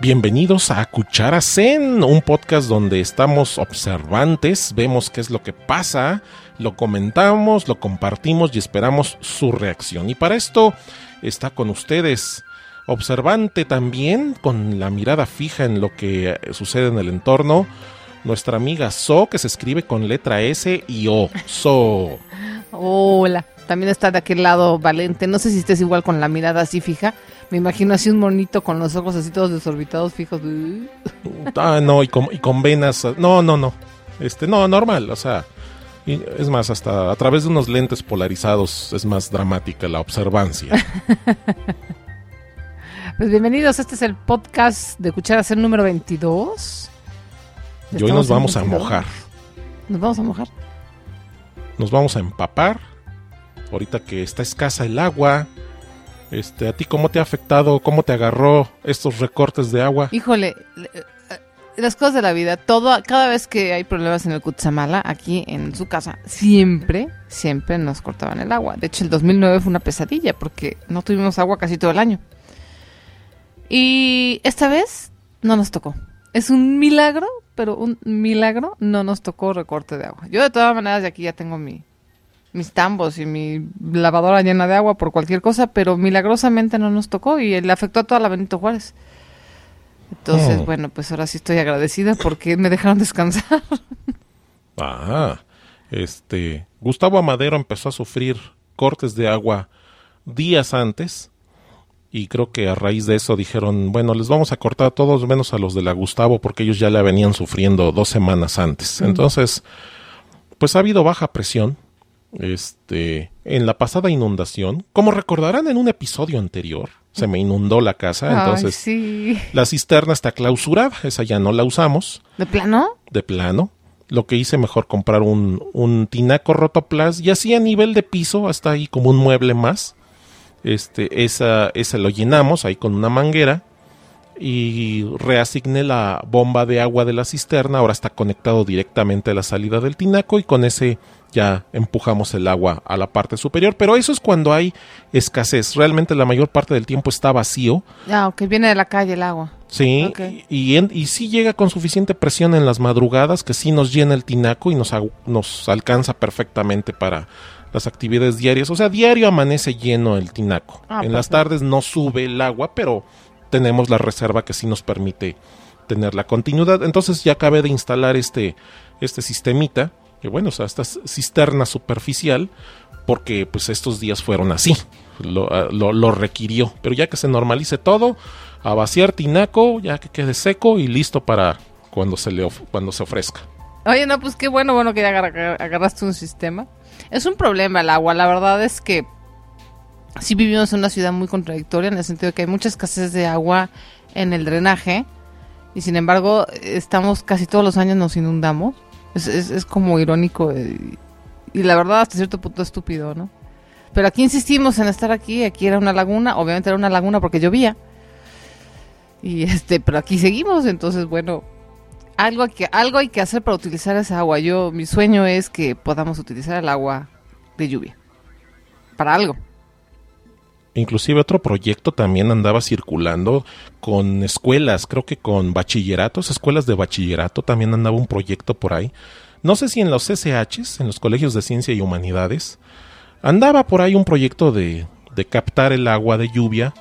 Bienvenidos a Cuchara Zen, un podcast donde estamos observantes, vemos qué es lo que pasa, lo comentamos, lo compartimos y esperamos su reacción. Y para esto está con ustedes, observante también, con la mirada fija en lo que sucede en el entorno, nuestra amiga So, que se escribe con letra S y O. So. Hola, también está de aquel lado Valente. No sé si estés igual con la mirada así fija. Me imagino así un monito con los ojos así todos desorbitados, fijos. Ah, no, y con, y con venas. No, no, no. Este, no, normal, o sea. y es más, hasta a través de unos lentes polarizados es más dramática la observancia. Pues bienvenidos, este es el podcast de Cuchara Zen número 22. Y hoy nos vamos a 22. mojar. Nos vamos a mojar. Nos vamos a empapar. Ahorita que está escasa el agua. Este, ¿a ti cómo te ha afectado? ¿Cómo te agarró estos recortes de agua? Híjole, le- eh, las cosas de la vida, todo, cada vez que hay problemas en el Cutzamala, aquí en su casa, siempre, siempre nos cortaban el agua. De hecho, el 2009 fue una pesadilla porque no tuvimos agua casi todo el año. Y esta vez no nos tocó. Es un milagro, pero un milagro no nos tocó recorte de agua. Yo de todas maneras de aquí ya tengo mi, mis tambos y mi lavadora llena de agua por cualquier cosa, pero milagrosamente no nos tocó y le afectó a toda la Benito Juárez. Entonces, Oh. bueno, pues ahora sí estoy agradecida porque me dejaron descansar. Ah, este, Gustavo Amadero empezó a sufrir cortes de agua días antes y creo que a raíz de eso dijeron, bueno, les vamos a cortar a todos menos a los de la Gustavo porque ellos ya la venían sufriendo dos semanas antes. Entonces, pues ha habido baja presión. Este, en la pasada inundación, como recordarán en un episodio anterior, se me inundó la casa, entonces sí. la cisterna está clausurada, esa ya no la usamos ¿De plano? de plano. Lo que hice mejor comprar un, un tinaco rotoplas y así a nivel de piso, hasta ahí como un mueble más. Este, esa, esa lo llenamos ahí con una manguera y reasigné la bomba de agua de la cisterna. Ahora está conectado directamente a la salida del tinaco y con ese ya empujamos el agua a la parte superior. Pero eso es cuando hay escasez. Realmente la mayor parte del tiempo está vacío. Ah, ok, viene de la calle el agua. Sí, y, en- y sí llega con suficiente presión en las madrugadas que sí nos llena el tinaco y nos, nos alcanza perfectamente para las actividades diarias. O sea, diario amanece lleno el tinaco. Ah, en las perfecto. tardes no sube el agua, pero tenemos la reserva que sí nos permite tener la continuidad. Entonces ya acabé de instalar este, este sistemita, que bueno, o sea, esta cisterna superficial, porque pues estos días fueron así. Lo, ah, lo- lo requirió. Pero ya que se normalice todo, a vaciar tinaco, ya que quede seco y listo para cuando se le cuando se ofrezca. Oye, no, pues qué bueno, bueno que ya agar- agarraste un sistema. Es un problema el agua, la verdad es que sí vivimos en una ciudad muy contradictoria en el sentido de que hay mucha escasez de agua en el drenaje y sin embargo estamos casi todos los años nos inundamos. Es, como irónico eh, y, la verdad hasta cierto punto estúpido, ¿no? Pero aquí insistimos en estar aquí, aquí era una laguna, obviamente era una laguna porque llovía. Y este, pero aquí seguimos, entonces bueno, algo hay que algo hay que hacer para utilizar esa agua. Yo mi sueño es que podamos utilizar el agua de lluvia para algo. Inclusive otro proyecto también andaba circulando con escuelas, creo que con bachilleratos, escuelas de bachillerato, también andaba un proyecto por ahí. No sé si en los SHs, en los colegios de ciencia y humanidades, andaba por ahí un proyecto de, de captar el agua de lluvia,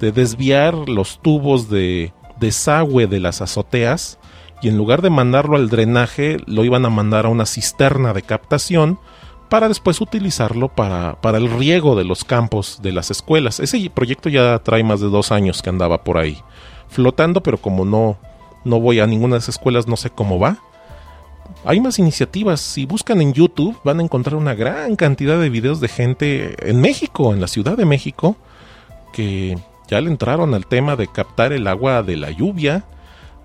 de desviar los tubos de desagüe de las azoteas y en lugar de mandarlo al drenaje, lo iban a mandar a una cisterna de captación para después utilizarlo para, para el riego de los campos de las escuelas. Ese proyecto ya trae más de dos años que andaba por ahí flotando, pero como no, no voy a ninguna de esas escuelas, no sé cómo va. Hay más iniciativas. Si buscan en YouTube, van a encontrar una gran cantidad de videos de gente en México, en la Ciudad de México, que ya le entraron al tema de captar el agua de la lluvia,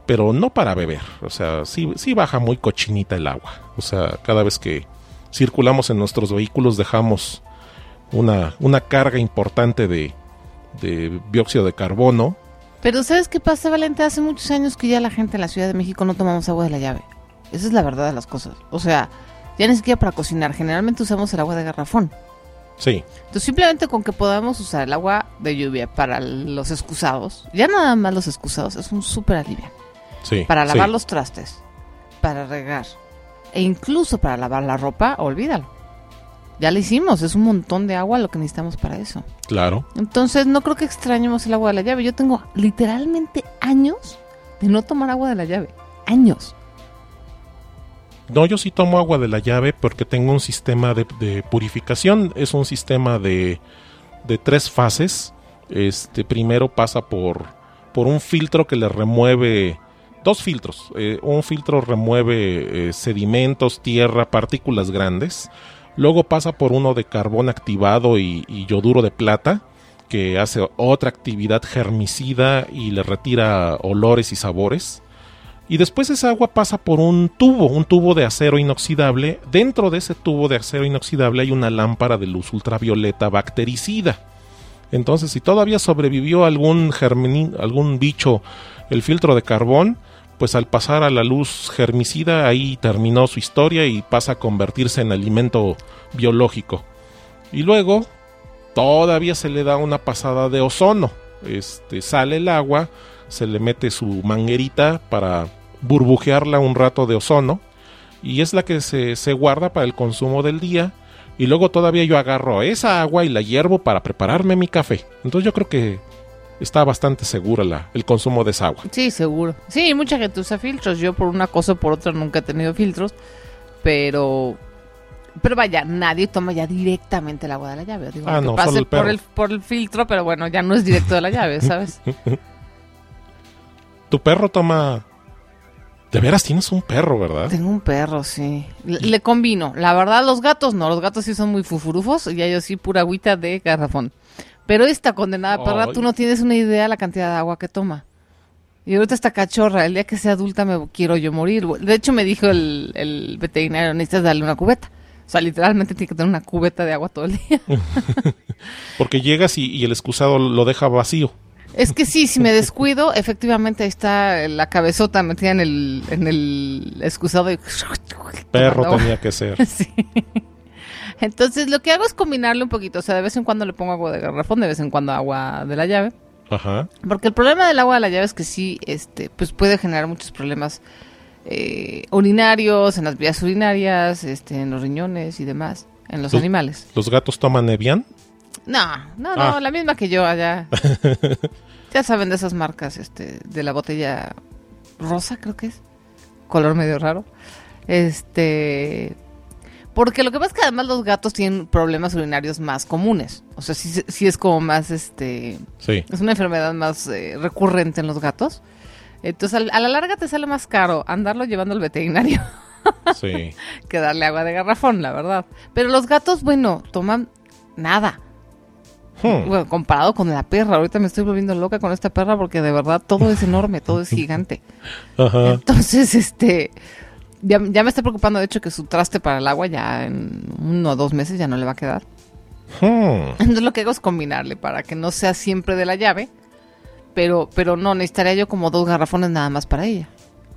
pero no para beber. O sea, sí, sí baja muy cochinita el agua. O sea, cada vez que circulamos en nuestros vehículos dejamos una, una carga importante de, de dióxido de carbono. Pero ¿sabes qué pasa, Valente? Hace muchos años que ya la gente en la Ciudad de México no tomamos agua de la llave. Esa es la verdad de las cosas. O sea, ya ni siquiera para cocinar. Generalmente usamos el agua de garrafón. Sí. Entonces, simplemente con que podamos usar el agua de lluvia para los excusados, ya nada más los excusados, es un súper alivio. Sí. Para lavar sí. los trastes, para regar e incluso para lavar la ropa, olvídalo. Ya lo hicimos, es un montón de agua lo que necesitamos para eso. Claro. Entonces, no creo que extrañemos el agua de la llave. Yo tengo literalmente años de no tomar agua de la llave. Años. No, yo sí tomo agua de la llave porque tengo un sistema de, de purificación. Es un sistema de, de, tres fases. Este primero pasa por, por un filtro que le remueve dos filtros. Eh, un filtro remueve eh, sedimentos, tierra, partículas grandes. Luego pasa por uno de carbón activado y, yoduro de plata que hace otra actividad germicida y le retira olores y sabores. Y después esa agua pasa por un tubo, un tubo de acero inoxidable. Dentro de ese tubo de acero inoxidable hay una lámpara de luz ultravioleta bactericida. Entonces, si todavía sobrevivió algún, germin, algún bicho el filtro de carbón, pues al pasar a la luz germicida ahí terminó su historia y pasa a convertirse en alimento biológico. Y luego todavía se le da una pasada de ozono. Este sale el agua, se le mete su manguerita para burbujearla un rato de ozono y es la que se, se, guarda para el consumo del día y luego todavía yo agarro esa agua y la hiervo para prepararme mi café. Entonces yo creo que está bastante segura la, el consumo de esa agua. Sí, seguro. Sí, mucha gente usa filtros. Yo por una cosa o por otra nunca he tenido filtros, pero pero vaya, nadie toma ya directamente el agua de la llave. Digo, ah, no, pase solo el por, el, por el filtro, pero bueno, ya no es directo de la llave, ¿sabes? tu perro toma de veras tienes un perro, ¿verdad? Tengo un perro, sí. Le, le, combino. La verdad, los gatos no. Los gatos sí son muy fufurufos y ellos sí pura agüita de garrafón. Pero esta condenada perra, tú no tienes una idea de la cantidad de agua que toma. Y ahorita esta cachorra, el día que sea adulta me quiero yo morir. De hecho, me dijo el, el veterinario, necesitas darle una cubeta. O sea, literalmente tiene que tener una cubeta de agua todo el día. Porque llegas y, y el excusado lo deja vacío. Es que sí, si me descuido, efectivamente ahí está la cabezota metida en el, en el excusado. Y... Perro tenía que ser. Sí. Entonces lo que hago es combinarle un poquito. O sea, de vez en cuando le pongo agua de garrafón, de vez en cuando agua de la llave. Ajá. Porque el problema del agua de la llave es que sí, este, pues puede generar muchos problemas eh, urinarios, en las vías urinarias, este, en los riñones y demás, en los, los animales. ¿Los gatos toman Evian? No, no, no, ah. la misma que yo allá. ya saben de esas marcas, este, de la botella rosa, creo que es. Color medio raro. Este. Porque lo que pasa es que además los gatos tienen problemas urinarios más comunes. O sea, sí, sí es como más, este... Sí. Es una enfermedad más eh, recurrente en los gatos. Entonces, a, la larga te sale más caro andarlo llevando al veterinario. Sí. que darle agua de garrafón, la verdad. Pero los gatos, bueno, toman nada. Hmm. Bueno, comparado con la perra, ahorita me estoy volviendo loca con esta perra porque de verdad todo es enorme, todo es gigante. Ajá. Entonces, este, ya, ya, me está preocupando de hecho que su traste para el agua ya en uno o dos meses ya no le va a quedar. Hmm. Entonces lo que hago es combinarle para que no sea siempre de la llave, pero, pero no, necesitaría yo como dos garrafones nada más para ella.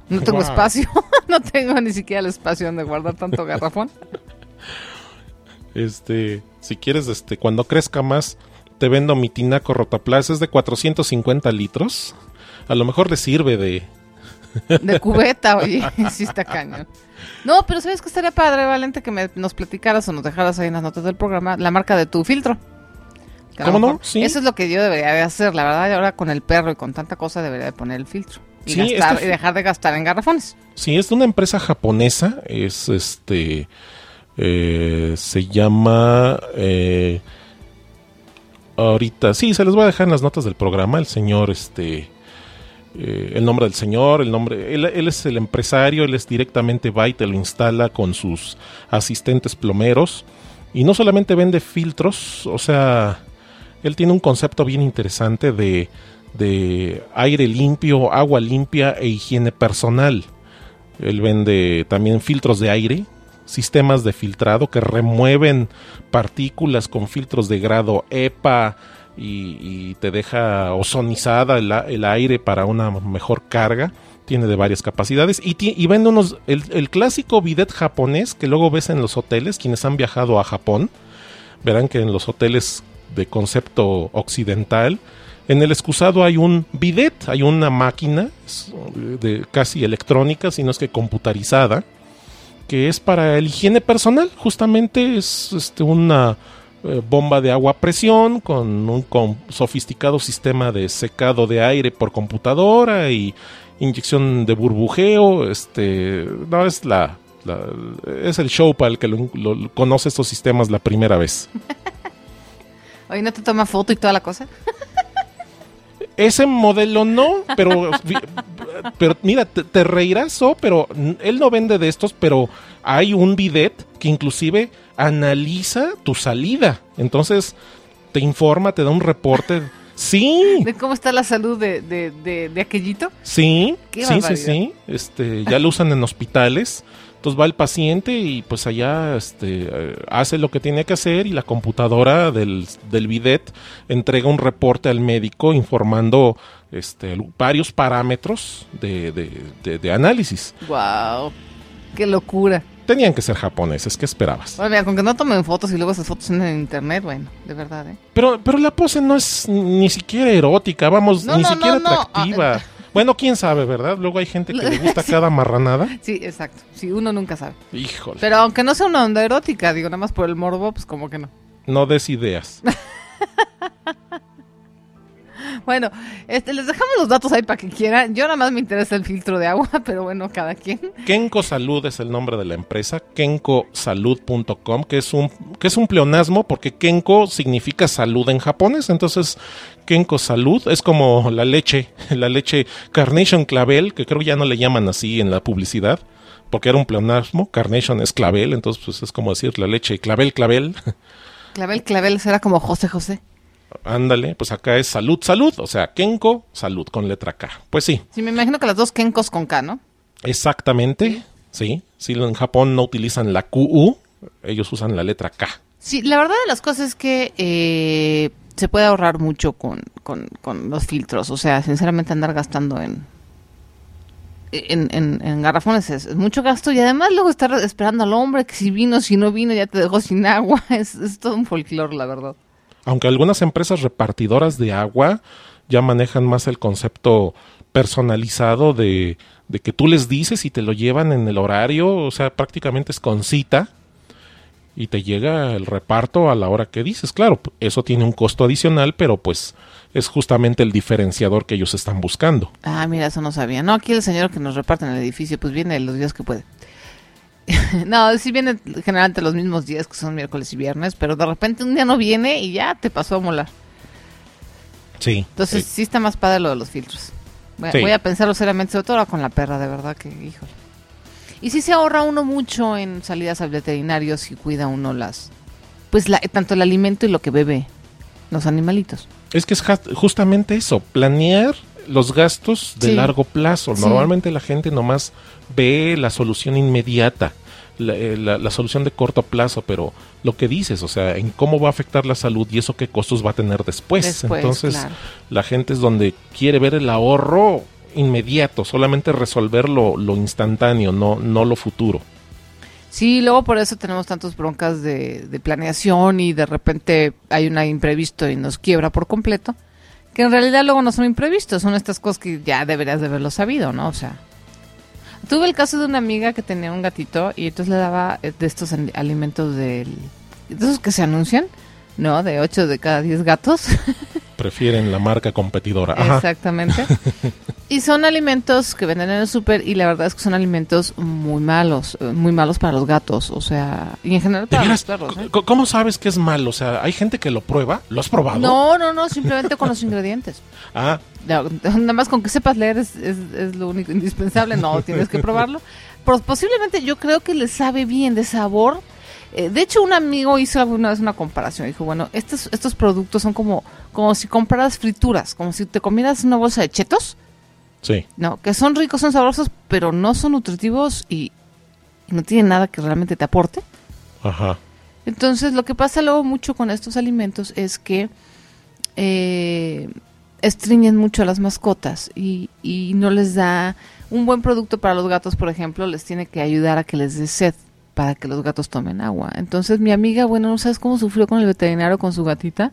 No tengo Wow. espacio, no tengo ni siquiera el espacio donde guardar tanto garrafón. Este, si quieres, este, cuando crezca más, te vendo mi tinaco rotaplas, es de 450 litros. A lo mejor le sirve de... De cubeta, oye, sí está cañón. No, pero ¿sabes que estaría padre, Valente, que me, nos platicaras o nos dejaras ahí en las notas del programa la marca de tu filtro? ¿Cómo no? Sí. Eso es lo que yo debería de hacer, la verdad, ahora con el perro y con tanta cosa debería de poner el filtro. Y, Sí, gastar- este- y dejar de gastar en garrafones. Sí, es de una empresa japonesa, es este... eh, se llama... eh, ahorita, sí, se les voy a dejar en las notas del programa, el señor, este... eh, el nombre del señor, el nombre, él, es el empresario, él es directamente va y te lo instala con sus asistentes plomeros. Y no solamente vende filtros, o sea, él tiene un concepto bien interesante de, de aire limpio, agua limpia e higiene personal. Él vende también filtros de aire, sistemas de filtrado que remueven partículas con filtros de grado EPA y, te deja ozonizada el, aire para una mejor carga. Tiene de varias capacidades y, y vende unos, el, el, clásico bidet japonés que luego ves en los hoteles, quienes han viajado a Japón, verán que en los hoteles de concepto occidental, en el excusado hay un bidet, hay una máquina de casi electrónica, sino es que computarizada, que es para el higiene personal. Justamente es este, una eh, bomba de agua a presión con un con sofisticado sistema de secado de aire por computadora y inyección de burbujeo. Este, no es la, la es el show para el que lo, lo, conoce estos sistemas la primera vez. Oye, ¿no te toma foto y toda la cosa? Ese modelo no, pero, pero mira, te, te reirás, oh, pero él no vende de estos, pero hay un bidet que inclusive analiza tu salida. Entonces, te informa, te da un reporte. Sí. ¿De cómo está la salud de, de, de, de aquellito? Sí, sí, sí, sí. Este, ya lo usan en hospitales. Entonces va el paciente y pues allá este, hace lo que tiene que hacer y la computadora del, del bidet entrega un reporte al médico informando este, varios parámetros de, de, de, de análisis. ¡Wow! ¡Qué locura! Tenían que ser japoneses, ¿qué esperabas? Bueno, mira, con que no tomen fotos y luego esas fotos en el internet, bueno, de verdad, ¿eh? Pero, pero la pose no es ni siquiera erótica, vamos, no, ni no, siquiera no, atractiva. Bueno, quién sabe, ¿verdad? Luego hay gente que le gusta sí. cada marranada. Sí, exacto. Sí, uno nunca sabe. Híjole. Pero aunque no sea una onda erótica, digo, nada más por el morbo, pues como que no. No des ideas. bueno, este, les dejamos los datos ahí para que quieran. Yo nada más me interesa el filtro de agua, pero bueno, cada quien. Kenko Salud es el nombre de la empresa, kenkosalud.com, que es un que es un pleonasmo porque Kenko significa salud en japonés, entonces Kenko Salud es como la leche, la leche Carnation Clavel, que creo que ya no le llaman así en la publicidad, porque era un pleonasmo, Carnation es clavel, entonces pues es como decir la leche clavel clavel. Clavel clavel será como José José. Ándale, pues acá es salud, salud, o sea, Kenko, salud con letra K. Pues sí. Sí, me imagino que las dos Kenkos con K, ¿no? Exactamente, sí. Sí, en Japón no utilizan la QU, ellos usan la letra K. Sí, la verdad de las cosas es que eh, se puede ahorrar mucho con, con, con, los filtros. O sea, sinceramente andar gastando en, en, en, en garrafones es, es, mucho gasto y además luego estar esperando al hombre que si vino, si no vino, ya te dejó sin agua. Es, es todo un folclore, la verdad. Aunque algunas empresas repartidoras de agua ya manejan más el concepto personalizado de, de que tú les dices y te lo llevan en el horario, o sea, prácticamente es con cita y te llega el reparto a la hora que dices. Claro, eso tiene un costo adicional, pero pues es justamente el diferenciador que ellos están buscando. Ah, mira, eso no sabía. No, aquí el señor que nos reparte en el edificio, pues viene los días que puede. no, sí viene generalmente los mismos días, que son miércoles y viernes, pero de repente un día no viene y ya te pasó a molar. Sí. Entonces sí, sí está más padre lo de los filtros. Voy, sí. voy a pensarlo seriamente, sobre todo ahora con la perra, de verdad que, híjole. Y sí se ahorra uno mucho en salidas al veterinario si cuida uno las, pues la, tanto el alimento y lo que bebe los animalitos. Es que es justamente eso, planear los gastos de sí. largo plazo. Normalmente la gente nomás ve la solución inmediata, la, la, la, solución de corto plazo, pero lo que dices, o sea, en cómo va a afectar la salud y eso qué costos va a tener después. después Entonces, claro. la gente es donde quiere ver el ahorro inmediato, solamente resolver lo, lo instantáneo, no, no lo futuro. Sí, luego por eso tenemos tantas broncas de, de, planeación y de repente hay un imprevisto y nos quiebra por completo, que en realidad luego no son imprevistos, son estas cosas que ya deberías de haberlo sabido, ¿no? O sea, tuve el caso de una amiga que tenía un gatito y entonces le daba de estos alimentos del, de esos que se anuncian, ¿no? De 8 de cada 10 gatos. Prefieren la marca competidora. Ajá. Exactamente. y son alimentos que venden en el súper y la verdad es que son alimentos muy malos, eh, muy malos para los gatos, o sea, y en general ¿De para los perros. ¿eh? ¿Cómo sabes que es malo? O sea, hay gente que lo prueba. ¿Lo has probado? No, no, no, simplemente con los ingredientes. Ah, No, Nada más con que sepas leer es, es, es lo único indispensable, no, tienes que probarlo. Pero posiblemente yo creo que le sabe bien de sabor. Eh, de hecho, un amigo hizo alguna vez una comparación. Dijo, bueno, estos, estos productos son como, como si compraras frituras, como si te comieras una bolsa de chetos, sí. ¿no? Que son ricos, son sabrosos, pero no son nutritivos y, y no tienen nada que realmente te aporte. Ajá. Entonces, lo que pasa luego mucho con estos alimentos es que eh, estriñen mucho a las mascotas y, y no les da un buen producto para los gatos, por ejemplo, les tiene que ayudar a que les dé sed para que los gatos tomen agua. Entonces, mi amiga, bueno, no sabes cómo sufrió con el veterinario con su gatita,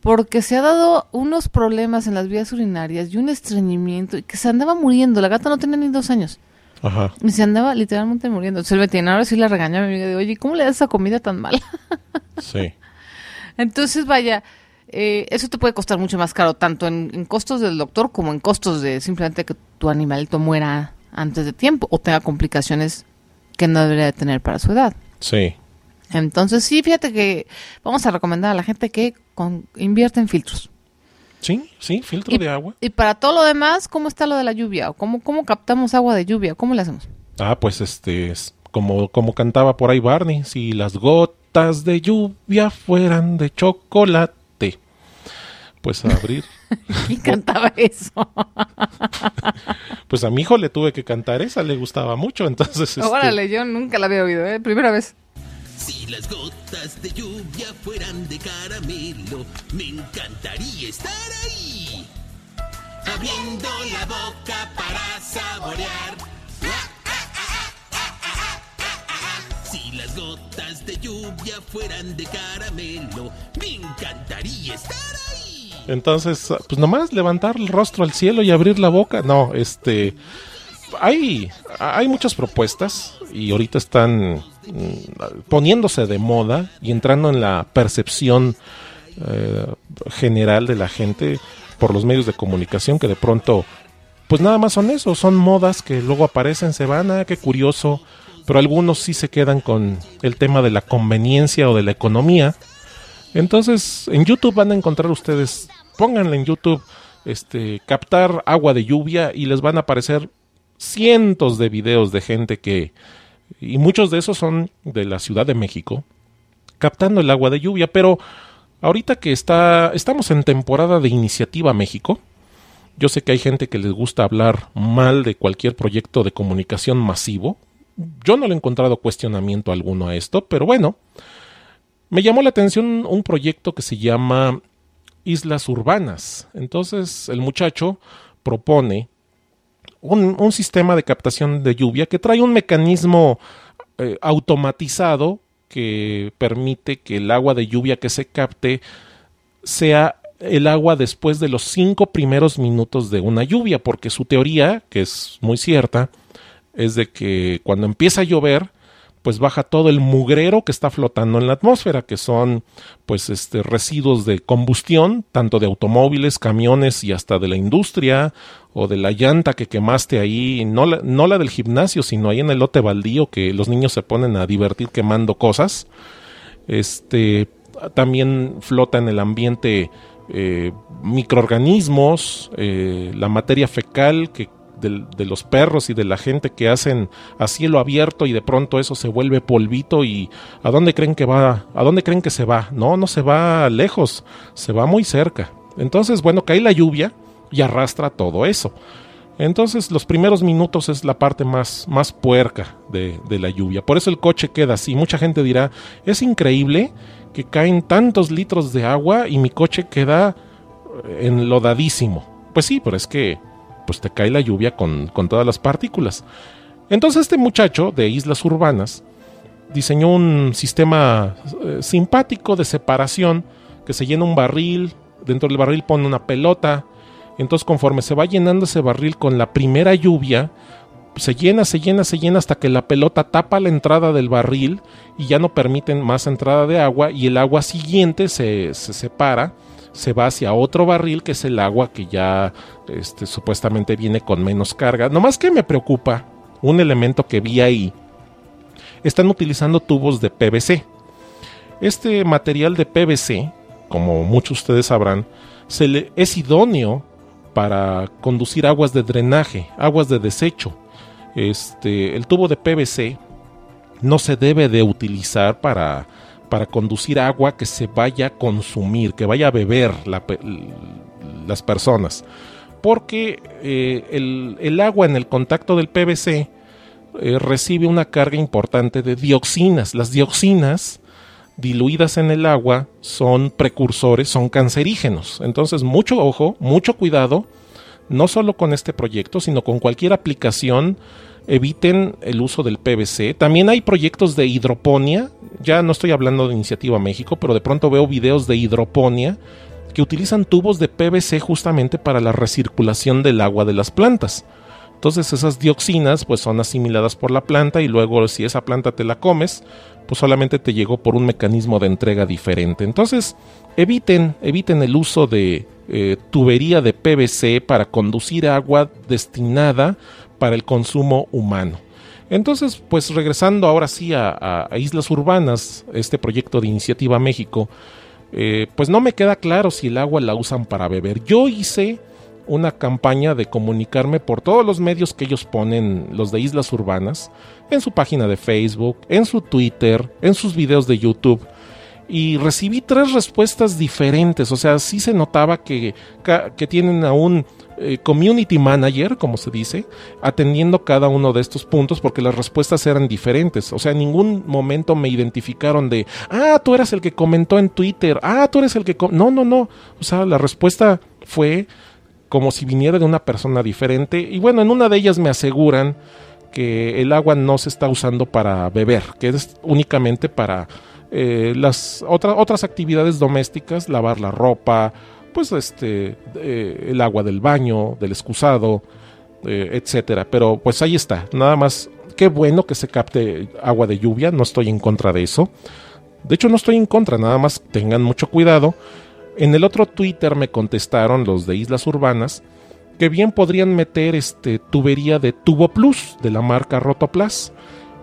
porque se ha dado unos problemas en las vías urinarias y un estreñimiento y que se andaba muriendo. La gata no tenía ni dos años. Ajá. Y se andaba literalmente muriendo. Entonces el veterinario sí la regaña a mi amiga de, oye, ¿cómo le das esa comida tan mala? Sí. Entonces, vaya, eh, eso te puede costar mucho más caro, tanto en, en costos del doctor como en costos de simplemente que tu animalito muera antes de tiempo o tenga complicaciones que no debería de tener para su edad. Sí. Entonces, sí, fíjate que vamos a recomendar a la gente que con, invierta en filtros. Sí, sí, filtro Y, de agua. y para todo lo demás, ¿cómo está lo de la lluvia? ¿O cómo, cómo captamos agua de lluvia? ¿Cómo le hacemos? Ah, pues este, es como, como cantaba por ahí Barney, si las gotas de lluvia fueran de chocolate, pues abrir. ¿Quién cantaba eso? pues a mi hijo le tuve que cantar esa, le gustaba mucho, entonces... este, Órale, yo nunca la había oído, ¿eh? Primera vez. Si las gotas de lluvia fueran de caramelo, me encantaría estar ahí. Abriendo la boca para saborear. Si las gotas de lluvia fueran de caramelo, me encantaría estar ahí. Entonces, pues nomás levantar el rostro al cielo y abrir la boca. No, este. Hay, hay muchas propuestas y ahorita están mm, poniéndose de moda y entrando en la percepción eh, general de la gente por los medios de comunicación que de pronto, pues nada más son eso, son modas que luego aparecen, se van, ah, qué curioso, pero algunos sí se quedan con el tema de la conveniencia o de la economía. Entonces, en YouTube van a encontrar ustedes, pónganle en YouTube, este, captar agua de lluvia y les van a aparecer cientos de videos de gente que, y muchos de esos son de la Ciudad de México, captando el agua de lluvia, pero ahorita que está, estamos en temporada de Iniciativa México, yo sé que hay gente que les gusta hablar mal de cualquier proyecto de comunicación masivo. Yo no le he encontrado cuestionamiento alguno a esto, pero bueno, me llamó la atención un proyecto que se llama Islas Urbanas. Entonces el muchacho propone un, sistema de captación de lluvia que trae un mecanismo eh, automatizado que permite que el agua de lluvia que se capte sea el agua después de los cinco primeros minutos de una lluvia, porque su teoría, que es muy cierta, es de que cuando empieza a llover, pues baja todo el mugrero que está flotando en la atmósfera, que son pues este residuos de combustión, tanto de automóviles, camiones y hasta de la industria o de la llanta que quemaste ahí, no la, no la del gimnasio, sino ahí en el lote baldío que los niños se ponen a divertir quemando cosas. Este también flota en el ambiente eh, microorganismos, eh, la materia fecal que de, los perros y de la gente que hacen a cielo abierto y de pronto eso se vuelve polvito y a dónde creen que va, a dónde creen que se va, no, no se va lejos, se va muy cerca. Entonces, bueno, cae la lluvia y arrastra todo eso. Entonces, los primeros minutos es la parte más, más puerca de, de la lluvia. Por eso el coche queda así. Mucha gente dirá, es increíble que caen tantos litros de agua y mi coche queda enlodadísimo. Pues sí, pero es que pues te cae la lluvia con, con todas las partículas. Entonces este muchacho de Islas Urbanas diseñó un sistema eh, simpático de separación que se llena un barril, dentro del barril pone una pelota, entonces conforme se va llenando ese barril con la primera lluvia, se llena, se llena, se llena hasta que la pelota tapa la entrada del barril y ya no permiten más entrada de agua y el agua siguiente se, se separa, se va hacia otro barril que es el agua que ya este, supuestamente viene con menos carga. Nomás que me preocupa un elemento que vi ahí. Están utilizando tubos de PVC. Este material de PVC, como muchos de ustedes sabrán, es idóneo para conducir aguas de drenaje, aguas de desecho. Este, el tubo de PVC no se debe de utilizar para, para conducir agua que se vaya a consumir, que vaya a beber las personas. Porque eh, el, agua en el contacto del PVC eh, recibe una carga importante de dioxinas. Las dioxinas diluidas en el agua son precursores, son cancerígenos. Entonces, mucho ojo, mucho cuidado, no solo con este proyecto, sino con cualquier aplicación. Eviten el uso del PVC. También hay proyectos de hidroponía. Ya no estoy hablando de Iniciativa México, pero de pronto veo videos de hidroponía que utilizan tubos de PVC justamente para la recirculación del agua de las plantas. Entonces esas dioxinas pues son asimiladas por la planta y luego si esa planta te la comes, pues solamente te llegó por un mecanismo de entrega diferente. Entonces, eviten, eviten el uso de eh, tubería de PVC para conducir agua destinada para el consumo humano. Entonces, pues regresando ahora sí a, Islas Urbanas, este proyecto de Iniciativa México, eh, pues no me queda claro si el agua la usan para beber. Yo hice una campaña de comunicarme por todos los medios que ellos ponen, los de Islas Urbanas, en su página de Facebook, en su Twitter, en sus videos de YouTube. Y recibí tres respuestas diferentes, o sea, sí se notaba que, que tienen a un eh, community manager, como se dice, atendiendo cada uno de estos puntos porque las respuestas eran diferentes. O sea, en ningún momento me identificaron de, ah, tú eras el que comentó en Twitter, ah, tú eres el que... No, no, no. O sea, la respuesta fue como si viniera de una persona diferente. Y bueno, en una de ellas me aseguran que el agua no se está usando para beber, que es únicamente para eh, las otras actividades domésticas, lavar la ropa, pues este, eh, el agua del baño, del excusado, eh, etcétera. Pero pues ahí está, nada más. Qué bueno que se capte agua de lluvia, no estoy en contra de eso. De hecho, no estoy en contra, nada más tengan mucho cuidado en el otro Twitter me contestaron los de Islas Urbanas que bien podrían meter este tubería de Tubo Plus de la marca Rotoplas,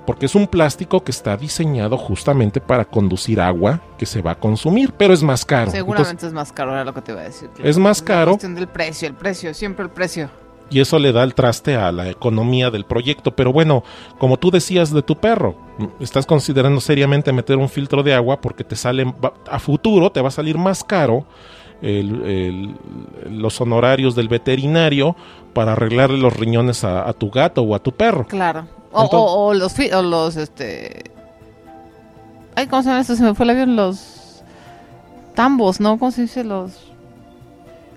porque es un plástico que está diseñado justamente para conducir agua que se va a consumir, pero es más caro. Seguramente es más caro, era lo que te iba a decir. Es más caro. cuestión del precio, el precio, siempre el precio y eso le da el traste a la economía del proyecto. Pero bueno, como tú decías de tu perro, estás considerando seriamente meter un filtro de agua porque te sale a futuro, te va a salir más caro los honorarios del veterinario para arreglarle los riñones a, tu gato o a tu perro. Claro. O, los, o los, este... Ay, ¿cómo se llama esto? Se me fue el avión, los tambos, ¿no? ¿Cómo se dice? Los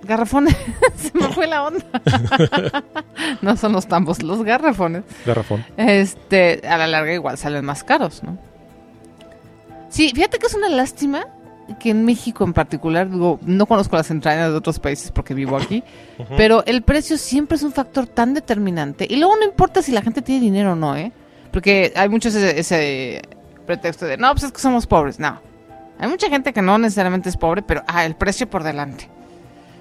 Garrafones, se me fue la onda. no son los tambos, los garrafones. Garrafón. Este, a la larga igual salen más caros, ¿no? Sí, fíjate que es una lástima que en México en particular, digo, no conozco las entrañas de otros países porque vivo aquí, pero el precio siempre es un factor tan determinante. Y luego no importa si la gente tiene dinero o no, ¿eh? Porque hay mucho ese, ese pretexto de, no, pues es que somos pobres. No. Hay mucha gente que no necesariamente es pobre, pero, ah, el precio por delante.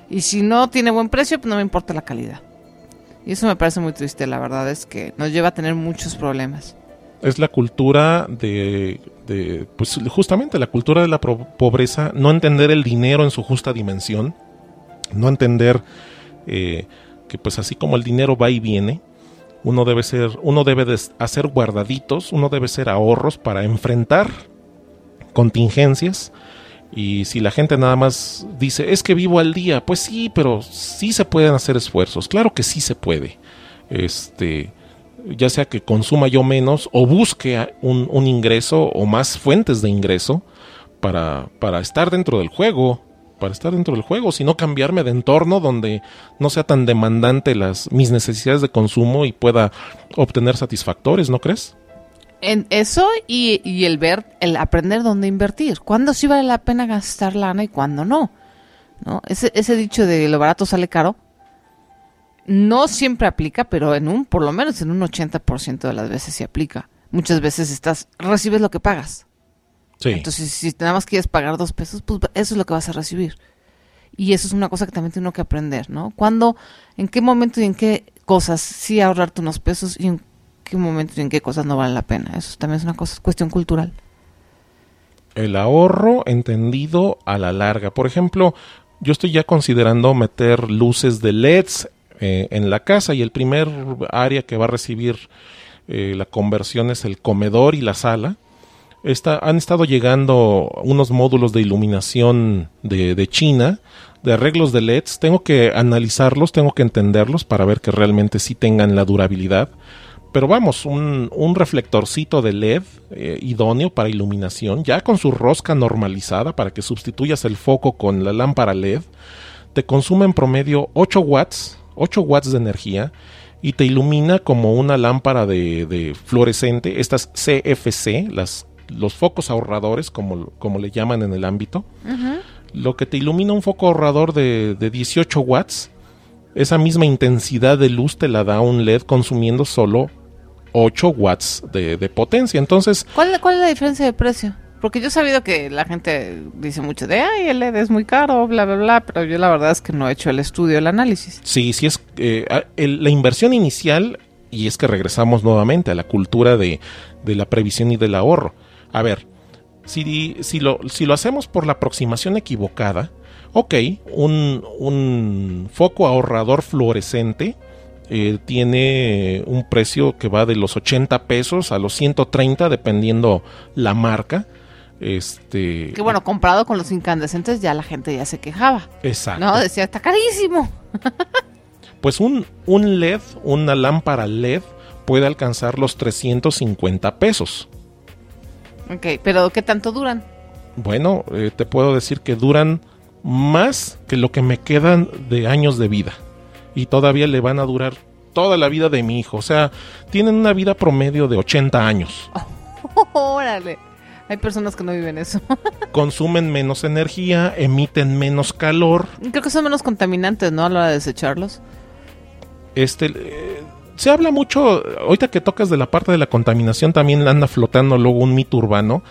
Y si no tiene buen precio, pues no me importa la calidad. Y eso me parece muy triste, la verdad es que nos lleva a tener muchos problemas. Es la cultura de, pues justamente la cultura de la pobreza, no entender el dinero en su justa dimensión, no entender eh, que pues así como el dinero va y viene, uno debe ser, uno debe hacer guardaditos, uno debe ser ahorros para enfrentar contingencias y si la gente nada más dice, es que vivo al día, pues sí, pero sí se pueden hacer esfuerzos. Claro que sí se puede. Este, ya sea que consuma yo menos o busque un, un ingreso o más fuentes de ingreso para, para estar dentro del juego, para estar dentro del juego, sino cambiarme de entorno donde no sea tan demandante las mis necesidades de consumo y pueda obtener satisfactores, ¿no crees? En eso y, el ver, el aprender dónde invertir. Cuándo sí vale la pena gastar lana y cuándo no. ¿no? Ese, ese dicho de lo barato sale caro. No siempre aplica, pero en un, por lo menos en un 80% de las veces sí aplica. Muchas veces estás, recibes lo que pagas. Sí. Entonces, si nada más quieres pagar dos pesos, pues eso es lo que vas a recibir. Y eso es una cosa que también tiene uno que aprender, ¿no? ¿Cuándo, en qué momento y en qué cosas sí ahorrarte unos pesos y en qué momento y en qué cosas no vale la pena? Eso también es una cosa, es cuestión cultural. el ahorro entendido a la larga. Por ejemplo, yo estoy ya considerando meter luces de LEDs eh, en la casa y el primer área que va a recibir eh, la conversión es el comedor y la sala. Está- han estado llegando unos módulos de iluminación de, China, de arreglos de LEDs. Tengo que analizarlos, tengo que entenderlos para ver que realmente sí tengan la durabilidad. Pero vamos, un, un reflectorcito de LED eh, idóneo para iluminación, ya con su rosca normalizada para que sustituyas el foco con la lámpara LED, te consume en promedio 8 watts, 8 watts de energía y te ilumina como una lámpara de, de fluorescente, estas CFC, las, los focos ahorradores, como, como le llaman en el ámbito. Lo que te ilumina un foco ahorrador de, de 18 watts, esa misma intensidad de luz te la da un LED consumiendo solo 8 watts de, de potencia. Entonces, ¿Cuál, ¿Cuál es la diferencia de precio? Porque yo he sabido que la gente dice mucho de, ay, el LED es muy caro, bla, bla, bla, pero yo la verdad es que no he hecho el estudio, el análisis. sí, sí es eh, el- la inversión inicial, y es que regresamos nuevamente a la cultura de, de la previsión y del ahorro. A ver, si, si, lo, si lo hacemos por la aproximación equivocada, ok, un, un foco ahorrador fluorescente eh, tiene un precio que va de los 80 pesos a los 130 dependiendo la marca. Este, Que bueno, comparado con los incandescentes ya la gente ya se quejaba. exacto. No, decía, está carísimo. Pues un, un LED, una lámpara LED, puede alcanzar los 350 pesos. Ok, pero ¿qué tanto duran? Bueno, eh, te puedo decir que duran más que lo que me quedan de años de vida. Y todavía le van a durar toda la vida de mi hijo. O sea, tienen una vida promedio de 80 años. Órale. Hay personas que no viven eso. Consumen menos energía, emiten menos calor. Creo que son menos contaminantes, ¿no? A la hora de desecharlos. Este, eh, se habla mucho, ahorita que tocas de la parte de la contaminación, también anda flotando luego un mito urbano,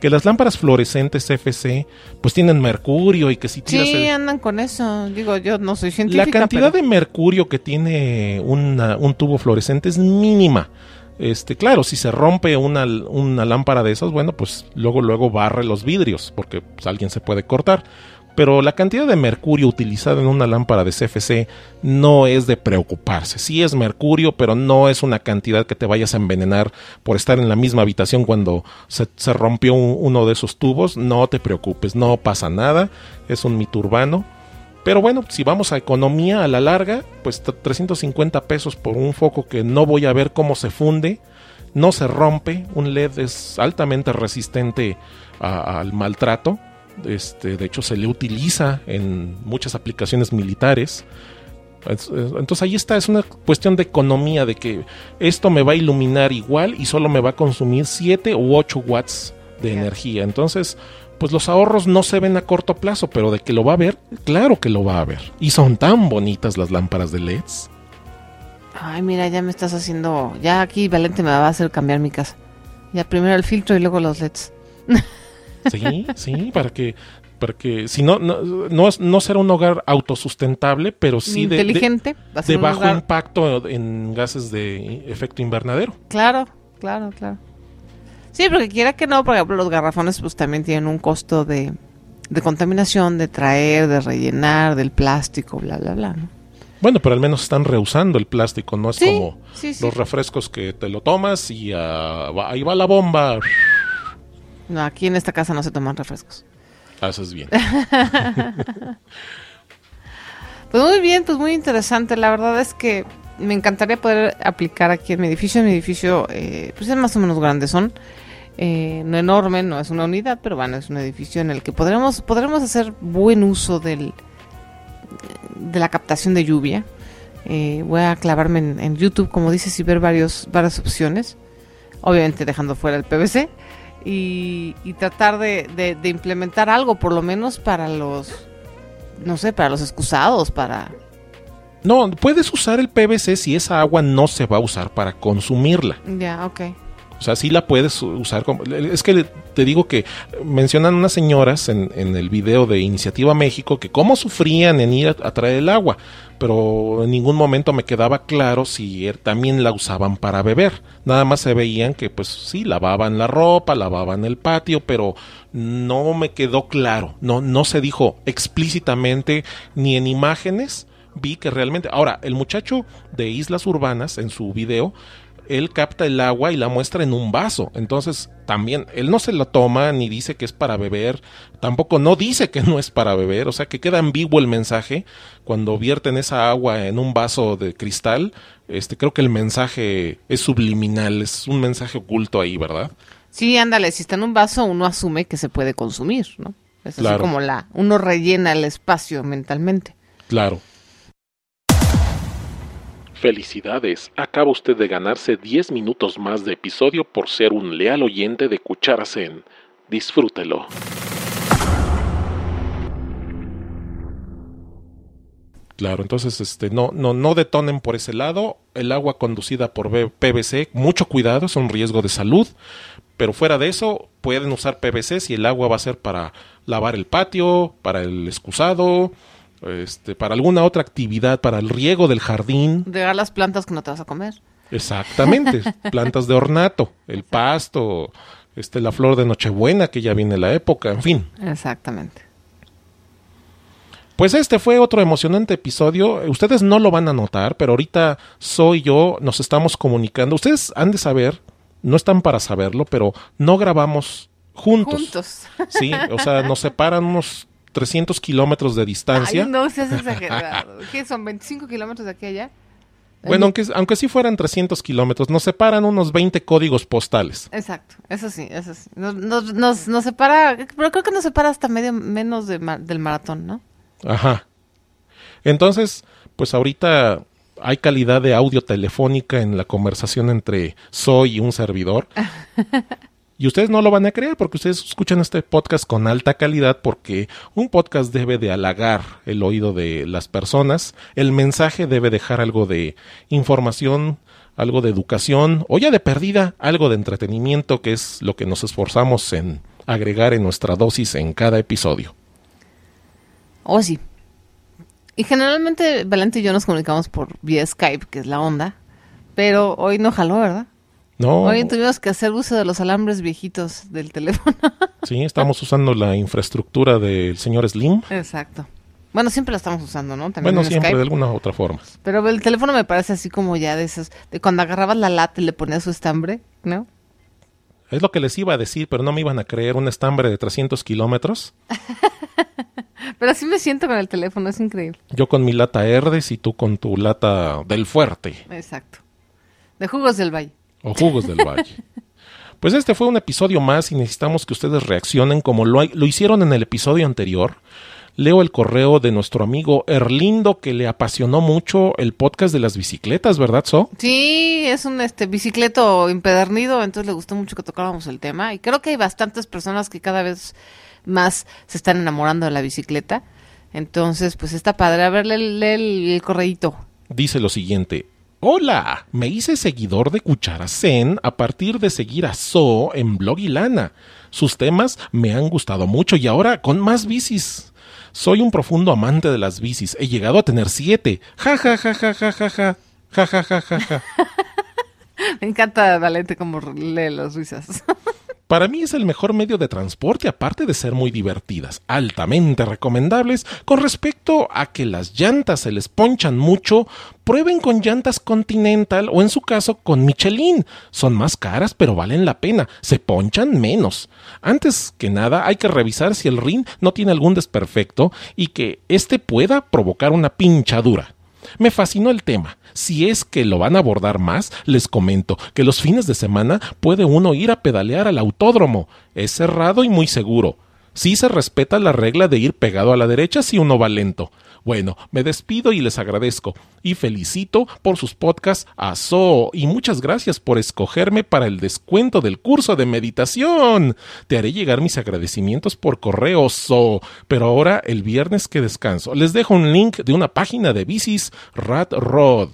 que las lámparas fluorescentes FC, pues tienen mercurio y que si tiras Sí, el- andan con eso. Digo, yo no soy científica. La cantidad pero- de mercurio que tiene una- un tubo fluorescente es mínima. Este, claro, si se rompe una, una lámpara de esas, bueno, pues luego, luego barre los vidrios, porque pues, alguien se puede cortar. Pero la cantidad de mercurio utilizada en una lámpara de CFC no es de preocuparse. Sí es mercurio, pero no es una cantidad que te vayas a envenenar por estar en la misma habitación cuando se, rompió un- uno de esos tubos. No te preocupes, no pasa nada. Es un mito urbano. Pero bueno, si vamos a economía a la larga, pues t- 350 pesos por un foco que no voy a ver cómo se funde, no se rompe, un LED es altamente resistente a- al maltrato, este, de hecho se le utiliza en muchas aplicaciones militares. Es- es- Entonces ahí está, es una cuestión de economía, de que esto me va a iluminar igual y solo me va a consumir 7 u 8 watts de energía. Entonces, pues los ahorros no se ven a corto plazo, pero de que lo va a ver, claro que lo va a ver. Y son tan bonitas las lámparas de LEDs. Ay, mira, ya me estás haciendo. Ya aquí Valente me va a hacer cambiar mi casa. Ya primero el filtro y luego los LEDs. Sí, sí, para que, para que, si no, no, no, es- no será un hogar autosustentable, pero sí de, de, Inteligente. de bajo lugar- impacto en gases de efecto invernadero. Claro, claro, claro. Sí, porque quiera que no, por ejemplo, los garrafones pues también tienen un costo de, de contaminación, de traer, de rellenar, del plástico, bla, bla, bla. ¿no? Bueno, pero al menos están reusando el plástico, no es Sí, como sí, sí. los refrescos que te lo tomas y ah, ahí va la bomba. No, aquí en esta casa no se toman refrescos. Haces bien. Pues muy bien, pues muy interesante. La verdad es que me encantaría poder aplicar aquí en mi edificio. Mi edificio, eh, pues es más o menos grande, son eh, no enorme, no es una unidad, pero bueno, es un edificio en el que podremos, podremos hacer buen uso del, de la captación de lluvia. Eh, voy a clavarme en, en YouTube, como dices, y ver varios, varias opciones. Obviamente dejando fuera el PVC. Y, y tratar de, de- de implementar algo, por lo menos para los, no sé, para los excusados, para, No, puedes usar el PVC si esa agua no se va a usar para consumirla. Ya, ok. O sea, sí la puedes usar. Como, es que te digo que mencionan unas señoras en, en, el video de Iniciativa México que cómo sufrían en ir a, traer el agua, pero en ningún momento me quedaba claro si er, también la usaban para beber. Nada más se veían que pues sí, lavaban la ropa, lavaban el patio, pero no me quedó claro. No, no se dijo explícitamente ni en imágenes. Vi que realmente. Ahora, el muchacho de Islas Urbanas en su video él capta el agua y la muestra en un vaso. Entonces, también, él no se la toma ni dice que es para beber, tampoco no dice que no es para beber, o sea que queda ambiguo el mensaje. Cuando vierten esa agua en un vaso de cristal, este, creo que el mensaje es subliminal, es un mensaje oculto ahí, ¿verdad? Sí, ándale, si está en un vaso, uno asume que se puede consumir, ¿no? Es Claro. así como la, uno rellena el espacio mentalmente. Claro. Felicidades, acaba usted de ganarse 10 minutos más de episodio por ser un leal oyente de Cuchara Zen. Disfrútelo. Claro, entonces este no no no detonen por ese lado. El agua conducida por PVC, mucho cuidado, es un riesgo de salud. Pero fuera de eso, pueden usar PVC si el agua va a ser para lavar el patio, para el excusado, este, para alguna otra actividad, para el riego del jardín. Regar las plantas que no te vas a comer. Exactamente, plantas de ornato, el pasto, este, la flor de Nochebuena, que ya viene la época, en fin. Exactamente. Pues este fue otro emocionante episodio. Ustedes no lo van a notar, pero ahorita soy yo, nos estamos comunicando. Ustedes han de saber, no están para saberlo, pero no grabamos juntos. Juntos. Sí, o sea, nos separan unos 300 kilómetros de distancia. Ay, no seas exagerado. ¿Qué son? ¿25 kilómetros de aquí a allá? Bueno, aunque, aunque sí fueran 300 kilómetros, nos separan unos 20 códigos postales. Exacto, eso sí, eso sí. Nos, nos, nos, nos separa, pero creo que nos separa hasta medio menos de del maratón, ¿no? Ajá. Entonces, pues ahorita hay calidad de audio telefónica en la conversación entre Soy y un servidor. Y ustedes no lo van a creer porque ustedes escuchan este podcast con alta calidad porque un podcast debe de halagar el oído de las personas, el mensaje debe dejar algo de información, algo de educación o ya de perdida, algo de entretenimiento que es lo que nos esforzamos en agregar en nuestra dosis en cada episodio. Oh, sí. Y generalmente Valente y yo nos comunicamos por vía Skype, que es la onda, pero hoy no jaló, ¿verdad? No, Hoy tuvimos que hacer uso de los alambres viejitos del teléfono. Sí, estamos usando la infraestructura del señor Slim. Exacto. Bueno, siempre la estamos usando, ¿no? También Bueno, en siempre Skype. de alguna u otra forma. Pero el teléfono me parece así como ya de esos, de cuando agarrabas la lata y le ponías su estambre, ¿no? Es lo que les iba a decir, pero no me iban a creer un estambre de 300 kilómetros. Pero así me siento con el teléfono, es increíble. Yo con mi lata Herdes y tú con tu lata del Fuerte Exacto. De jugos del valle. O Jugos del Valle. Pues este fue un episodio más y necesitamos que ustedes reaccionen como lo, lo hicieron en el episodio anterior. Leo el correo de nuestro amigo Erlindo que le apasionó mucho el podcast de las bicicletas, ¿verdad, So? Sí, es un este bicicleto empedernido, entonces le gustó mucho que tocáramos el tema. Y creo que hay bastantes personas que cada vez más se están enamorando de la bicicleta. Entonces, pues está padre. A ver, lee, lee el, el correíto. Dice lo siguiente. Hola, me hice seguidor de Cuchara Zen a partir de seguir a So en Blog y Lana. Sus temas me han gustado mucho y ahora con más bicis. Soy un profundo amante de las bicis. He llegado a tener siete. Ja ja ja ja ja ja ja. Ja ja ja ja ja. Me encanta Valente como lee las risas. Para mí es el mejor medio de transporte, aparte de ser muy divertidas, altamente recomendables. Con respecto a que las llantas se les ponchan mucho, prueben con llantas Continental o en su caso con Michelin. Son más caras, pero valen la pena. Se ponchan menos. Antes que nada, hay que revisar si el rin no tiene algún desperfecto y que éste pueda provocar una pinchadura. Me fascinó el tema. Si es que lo van a abordar más, les comento que los fines de semana puede uno ir a pedalear al autódromo. Es cerrado y muy seguro. Sí se respeta la regla de ir pegado a la derecha si uno va lento. Bueno, me despido y les agradezco y felicito por sus podcasts a So y muchas gracias por escogerme para el descuento del curso de meditación. Te haré llegar mis agradecimientos por correo So, pero ahora el viernes que descanso les dejo un link de una página de bicis Rat Rod.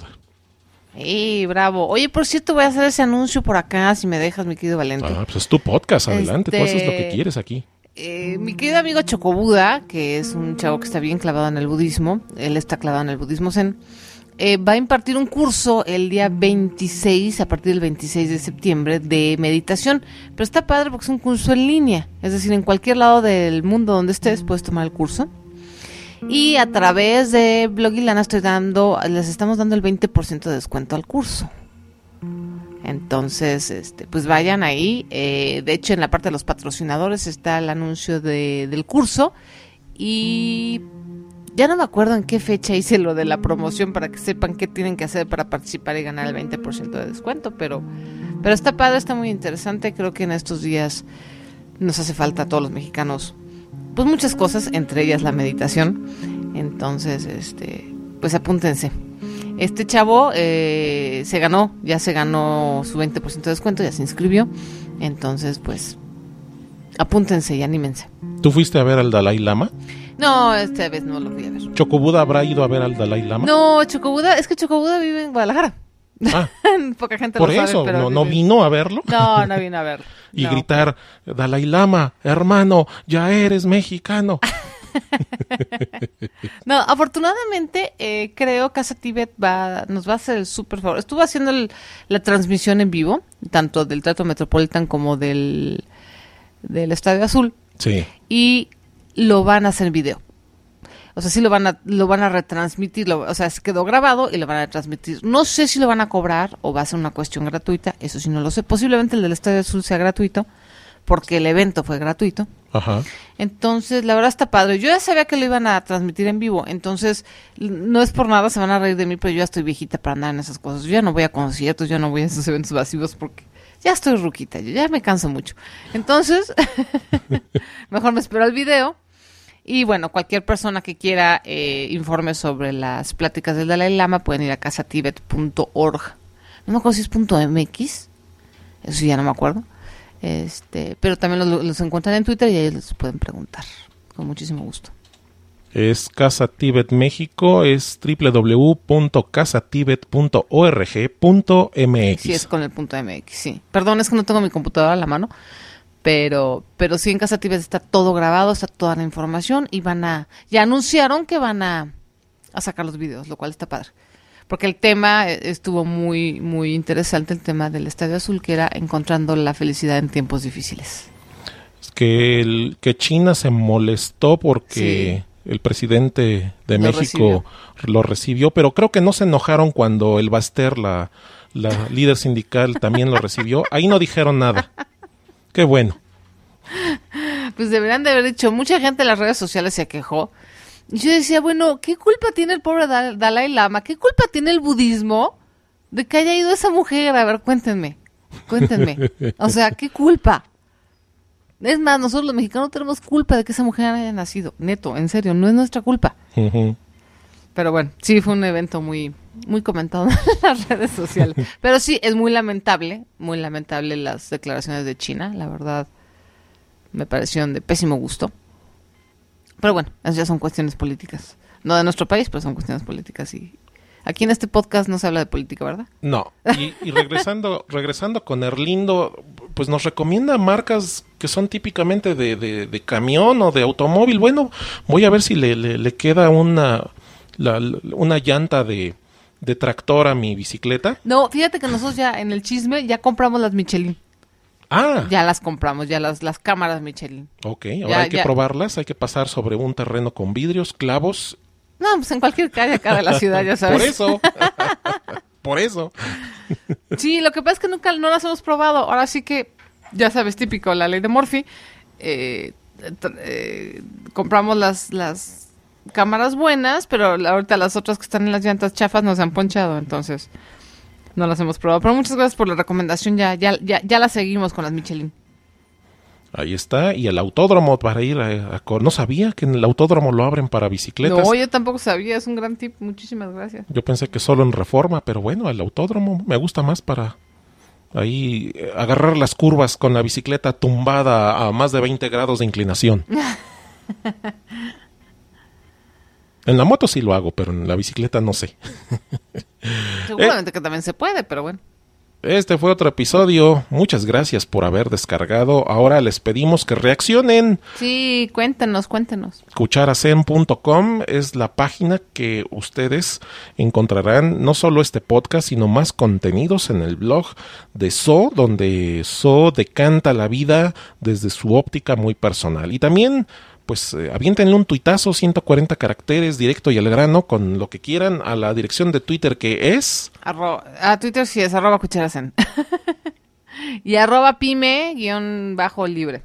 ¡Ey, bravo! Oye, por cierto, voy a hacer ese anuncio por acá, si me dejas, mi querido Valente. Ah, pues es tu podcast, adelante, tú haces lo que Este- quieres aquí. Eh, mi querido amigo Chocobuda, que es un chavo que está bien clavado en el budismo, él está clavado en el budismo zen, eh, va a impartir un curso el día 26, a partir del 26 de septiembre, de meditación. Pero está padre porque es un curso en línea, es decir, en cualquier lado del mundo donde estés puedes tomar el curso. Y a través de Blog y Lana estoy dando, les estamos dando el 20% de descuento al curso. Entonces, este, pues vayan ahí. Eh, de hecho, en la parte de los patrocinadores está el anuncio de- del curso. Y ya no me acuerdo en qué fecha hice lo de la promoción para que sepan qué tienen que hacer para participar y ganar el 20% de descuento. Pero, pero está padre, está muy interesante. Creo que en estos días nos hace falta a todos los mexicanos, pues muchas cosas, entre ellas la meditación. Entonces, este, pues apúntense. Este chavo eh, se ganó, ya se ganó su 20% de descuento, ya se inscribió. Entonces, pues, apúntense y anímense. ¿Tú fuiste a ver al Dalai Lama? No, esta vez no lo fui a ver. ¿Chocobuda habrá ido a ver al Dalai Lama? No, Chocobuda, es que Chocobuda vive en Guadalajara. Ah, Poca gente por lo sabe, eso, pero no, no vino a verlo. No, no vino a verlo. y No. gritar, Dalai Lama, hermano, ya eres mexicano. No, afortunadamente eh, creo Casa Tibet va, nos va a hacer el súper favor. Estuvo haciendo el- la transmisión en vivo, tanto del Teatro Metropolitan como del, del Estadio Azul, Sí. y lo van a hacer en video. O sea, sí lo van a, lo van a retransmitir, lo- o sea, se quedó grabado y lo van a retransmitir. No sé si lo van a cobrar o va a ser una cuestión gratuita, eso sí no lo sé. Posiblemente el del Estadio Azul sea gratuito, porque el evento fue gratuito. Ajá. Entonces, la verdad está padre. Yo ya sabía que lo iban a transmitir en vivo, entonces no es por nada, se van a reír de mí, pero yo ya estoy viejita para andar en esas cosas. Yo ya no voy a conciertos, ya no voy a esos eventos masivos porque ya estoy ruquita, yo ya me canso mucho. Entonces, mejor me espero al video. Y bueno, cualquier persona que quiera eh, informe sobre las pláticas del Dalai Lama pueden ir a casatibet.org. No me acuerdo si es punto .mx, eso ya no me acuerdo. Este, pero también los, los encuentran en Twitter y ahí les pueden preguntar. Con muchísimo gusto. Es Casa Tibet México, es www.casatibet.org.mx. Sí, es con el punto MX, sí. Perdón, es que no tengo mi computadora a la mano. Pero, pero sí, en Casa Tibet está todo grabado, está toda la información y van a, ya anunciaron que van a, a sacar los videos, lo cual está padre. Porque el tema eh, estuvo muy, muy interesante, el tema del Estadio Azul, que era encontrando la felicidad en tiempos difíciles. Es que, el, que China se molestó porque el presidente de Lo México lo recibió, pero creo que no se enojaron cuando el Baster, la, la líder sindical, también lo recibió. Ahí no dijeron nada. Qué bueno. Pues deberían de haber dicho, mucha gente en las redes sociales se quejó. Y yo decía, bueno, ¿qué culpa tiene el pobre Dal- Dalai Lama? ¿Qué culpa tiene el budismo de que haya ido esa mujer? A ver, cuéntenme, cuéntenme. O sea, ¿qué culpa? Es más, nosotros los mexicanos no tenemos culpa de que esa mujer haya nacido. Neto, en serio, no es nuestra culpa. Pero bueno, sí fue un evento muy, muy comentado en las redes sociales. Pero sí, es muy lamentable, muy lamentable las declaraciones de China, la verdad, me parecieron de pésimo gusto. Pero bueno, esas ya son cuestiones políticas. No de nuestro país, pero son cuestiones políticas. Y aquí en este podcast no se habla de política, ¿verdad? No, y, y regresando, regresando con Erlindo, pues nos recomienda marcas que son típicamente de, de- de camión o de automóvil. Bueno, voy a ver si le, le- le queda una, la- la- una llanta de, de tractor a mi bicicleta. No, fíjate que nosotros ya en el chisme ya compramos las Michelin. Ah, Ya las compramos, ya las, las cámaras Michelin. ok, ahora Ya, hay que ya. probarlas, hay que pasar sobre un terreno con vidrios, clavos. No, pues en cualquier calle acá de la ciudad, ya sabes. Por eso, por eso. Sí, lo que pasa es que nunca no las hemos probado. Ahora sí que, ya sabes, típico, la ley de Morphy. eh, eh, compramos las, las cámaras buenas, pero ahorita las otras que están en las llantas chafas nos han ponchado, entonces no las hemos probado. Pero muchas gracias por la recomendación, ya, ya, ya, ya la seguimos con las Michelin. Ahí está. Y el autódromo para ir a, No sabía que en el autódromo lo abren para bicicletas. No, yo tampoco sabía, es un gran tip. Muchísimas gracias. Yo pensé que solo en reforma, pero bueno, el autódromo me gusta más para ahí eh, agarrar las curvas con la bicicleta tumbada a más de 20 grados de inclinación. en la moto sí lo hago, pero en la bicicleta no sé. Seguramente que también se puede, pero bueno. Este fue otro episodio. Muchas gracias por haber descargado. Ahora les pedimos que reaccionen. Sí, cuéntenos, cuéntenos. Cucharacen.com es la página que ustedes encontrarán no solo este podcast, sino más contenidos en el blog de So, donde So decanta la vida desde su óptica muy personal. Y también, pues, eh, aviéntenle un tuitazo, 140 caracteres, directo y al grano, con lo que quieran, a la dirección de Twitter que es... Arro- a Twitter sí es arroba cucharacen. y arroba pyme guion bajo libre.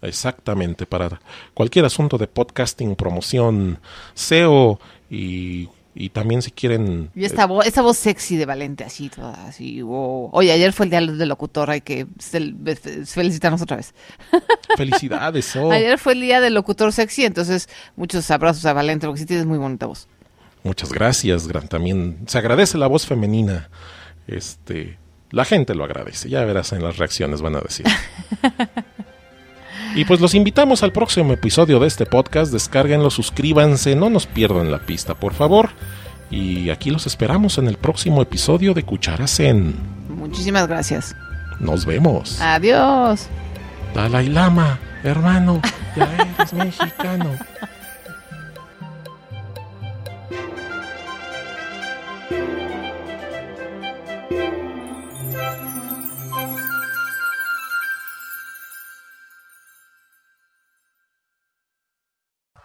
Exactamente, para cualquier asunto de podcasting, promoción, SEO y, y también si quieren... Y esta, voz, esta voz sexy de Valente, así, toda así. wow. Oye, ayer fue el día del locutor, hay que fel- fe- felicitarnos otra vez. eh, felicidades, oh. Ayer fue el día del locutor sexy, entonces muchos abrazos a Valente, porque sí tienes muy bonita voz. Muchas gracias, Gran. También se agradece la voz femenina. Este, la gente lo agradece. Ya verás en las reacciones van a decir. y pues los invitamos al próximo episodio de este podcast. Descárguenlo, suscríbanse, no nos pierdan la pista, por favor. Y aquí los esperamos en el próximo episodio de Cucharas en. Muchísimas gracias. Nos vemos. Adiós. Dalai Lama, hermano, ya eres mexicano.